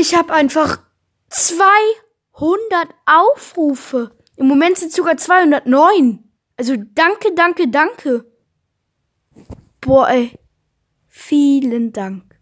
Ich habe einfach 200 Aufrufe. Im Moment sind sogar 209. Also danke, danke, danke. Boah, ey. Vielen Dank.